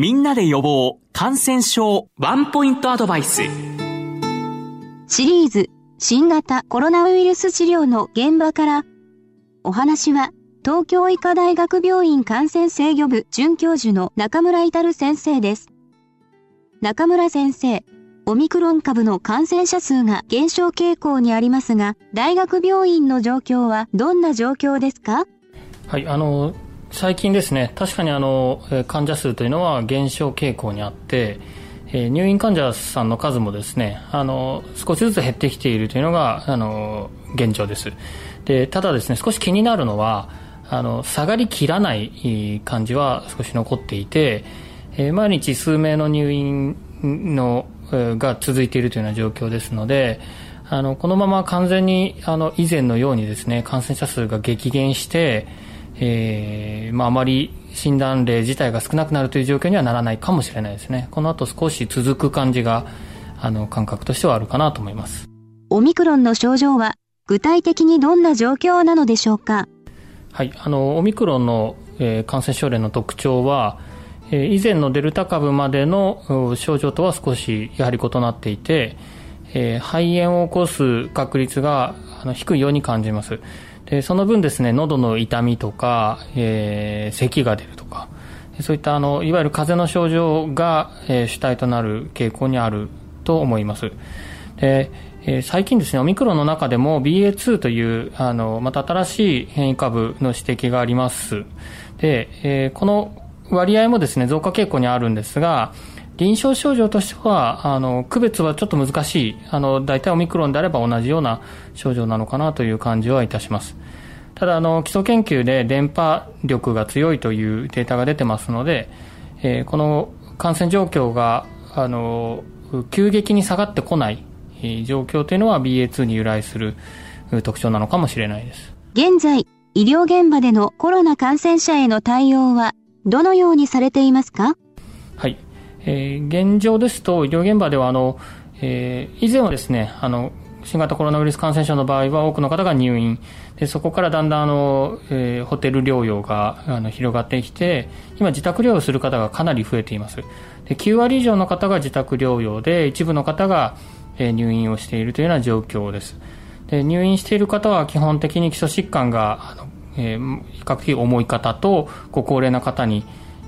みんなで予防感染症ワンポイントアドバイス。シリーズ新型コロナウイルス治療の現場からお話は東京医科大学病院感染制御部准教授の中村至先生です。中村先生、オミクロン株の感染者数が減少傾向にありますが、大学病院の状況はどんな状況ですか？はい、あの、最近ですね、確かにあの、患者数というのは減少傾向にあって、入院患者さんの数もですね、あの、少しずつ減ってきているというのが、あの、現状です。で、ただですね、少し気になるのは、あの、下がりきらない感じは少し残っていて、え、毎日数名の入院の、が続いているというような状況ですので、あの、このまま完全に、あの、以前のようにですね、感染者数が激減して、えー、まあ、あまり診断例自体が少なくなるという状況にはならないかもしれないですね。この後少し続く感じが、あの、感覚としてはあるかなと思います。オミクロンの症状は、具体的にどんな状況なのでしょうか？はい、あの、オミクロンの、えー、感染症例の特徴は、以前のデルタ株までの症状とは少しやはり異なっていて、えー、肺炎を起こす確率があの低いように感じますでその分ですね喉の痛みとか、えー、咳が出るとかそういったあのいわゆる風邪の症状が、えー、主体となる傾向にあると思います。で、え、最近ですねオミクロンの中でも BA.2 というあのまた新しい変異株の指摘があります。で、えー、この割合もですね、増加傾向にあるんですが、臨床症状としては、あの、区別はちょっと難しい。あの、大体オミクロンであれば同じような症状なのかなという感じはいたします。ただ、あの、基礎研究で電波力が強いというデータが出てますので、えー、この感染状況が、あの、急激に下がってこない状況というのは BA.2 に由来する特徴なのかもしれないです。現在、医療現場でのコロナ感染者への対応はどのようにされていますか？えー、現状ですと、医療現場では、あの、えー、以前はですね、あの、新型コロナウイルス感染症の場合は多くの方が入院。でそこからだんだんあの、えー、ホテル療養があの広がってきて今自宅療養する方がかなり増えています。で9割以上の方が自宅療養で一部の方が、えー、入院をしているというような状況です。で入院している方は基本的に基礎疾患があのえー、比較的重い方とご高齢な方に、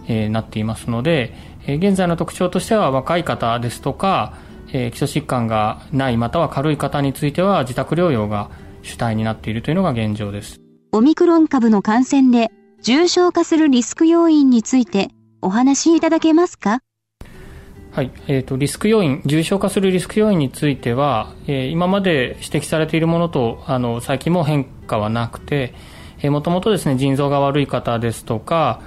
えー、なっていますので、えー、現在の特徴としては若い方ですとか、えー、基礎疾患がないまたは軽い方については自宅療養が主体になっているというのが現状です。オミクロン株の感染で重症化するリスク要因についてお話しいただけますか？はい。えっ、ー、と、リスク要因、重症化するリスク要因については、えー、今まで指摘されているものと、あの、最近も変化はなくて、えー、もともとですね、腎臓が悪い方ですとか、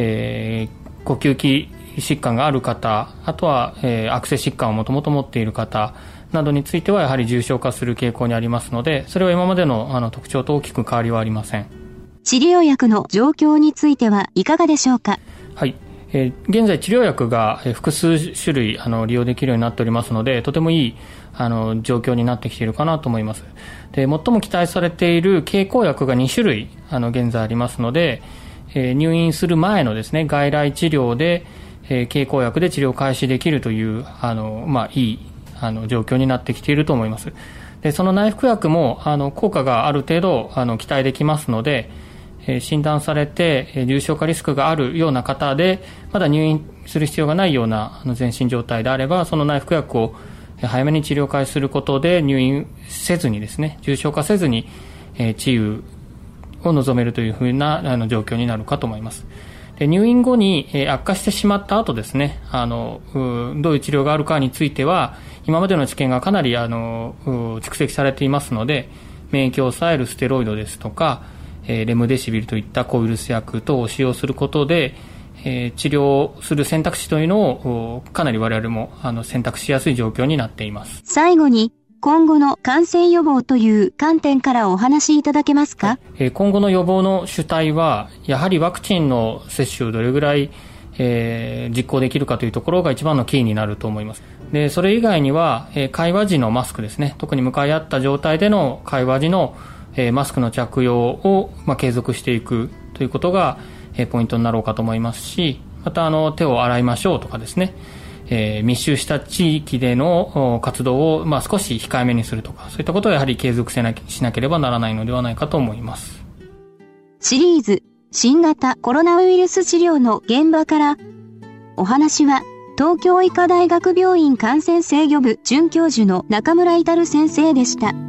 えー、呼吸器疾患がある方、あとは、えー、悪性疾患をもともと持っている方などについてはやはり重症化する傾向にありますので、それは今までのあの特徴と大きく変わりはありません。治療薬の状況についてはいかがでしょうか？はい。えー、現在治療薬が複数種類あの利用できるようになっておりますので、とてもいいあの状況になってきているかなと思います。で、最も期待されている経口薬が2種類あの現在ありますので、えー、入院する前のですね、外来治療で、えー、経口薬で治療開始できるという、あの、まあ、いいあの状況になってきていると思います。で、その内服薬もあの効果がある程度あの期待できますので、え診断されてえ重症化リスクがあるような方でまだ入院する必要がないようなあの全身状態であればその内服薬を早めに治療開始することで入院せずにですね重症化せずにえ治癒を望めるというふうなあの状況になるかと思います。で入院後にえ悪化してしまった後ですねあのどういう治療があるかについては今までの知見がかなりあの蓄積されていますので免疫を抑えるステロイドですとかえレムデシビルといった抗ウイルス薬等を使用することで、え治療する選択肢というのをかなり我々もあの選択しやすい状況になっています。最後に今後の感染予防という観点からお話しいただけますか、え今後の予防の主体はやはりワクチンの接種をどれぐらいえー、実行できるかというところが一番のキーになると思います。で、それ以外には、え、会話時のマスクですね。特に向かい合った状態での会話時のえマスクの着用を、ま継続していくということが、えポイントになろうかと思いますし、またあの手を洗いましょうとかですね、えー、密集した地域での活動を、まあ、少し控えめにするとか、そういったことをやはり継続せなきしなければならないのではないかと思います。シリーズ、新型コロナウイルス治療の現場から、お話は、東京医科大学病院感染制御部准教授の中村至先生でした。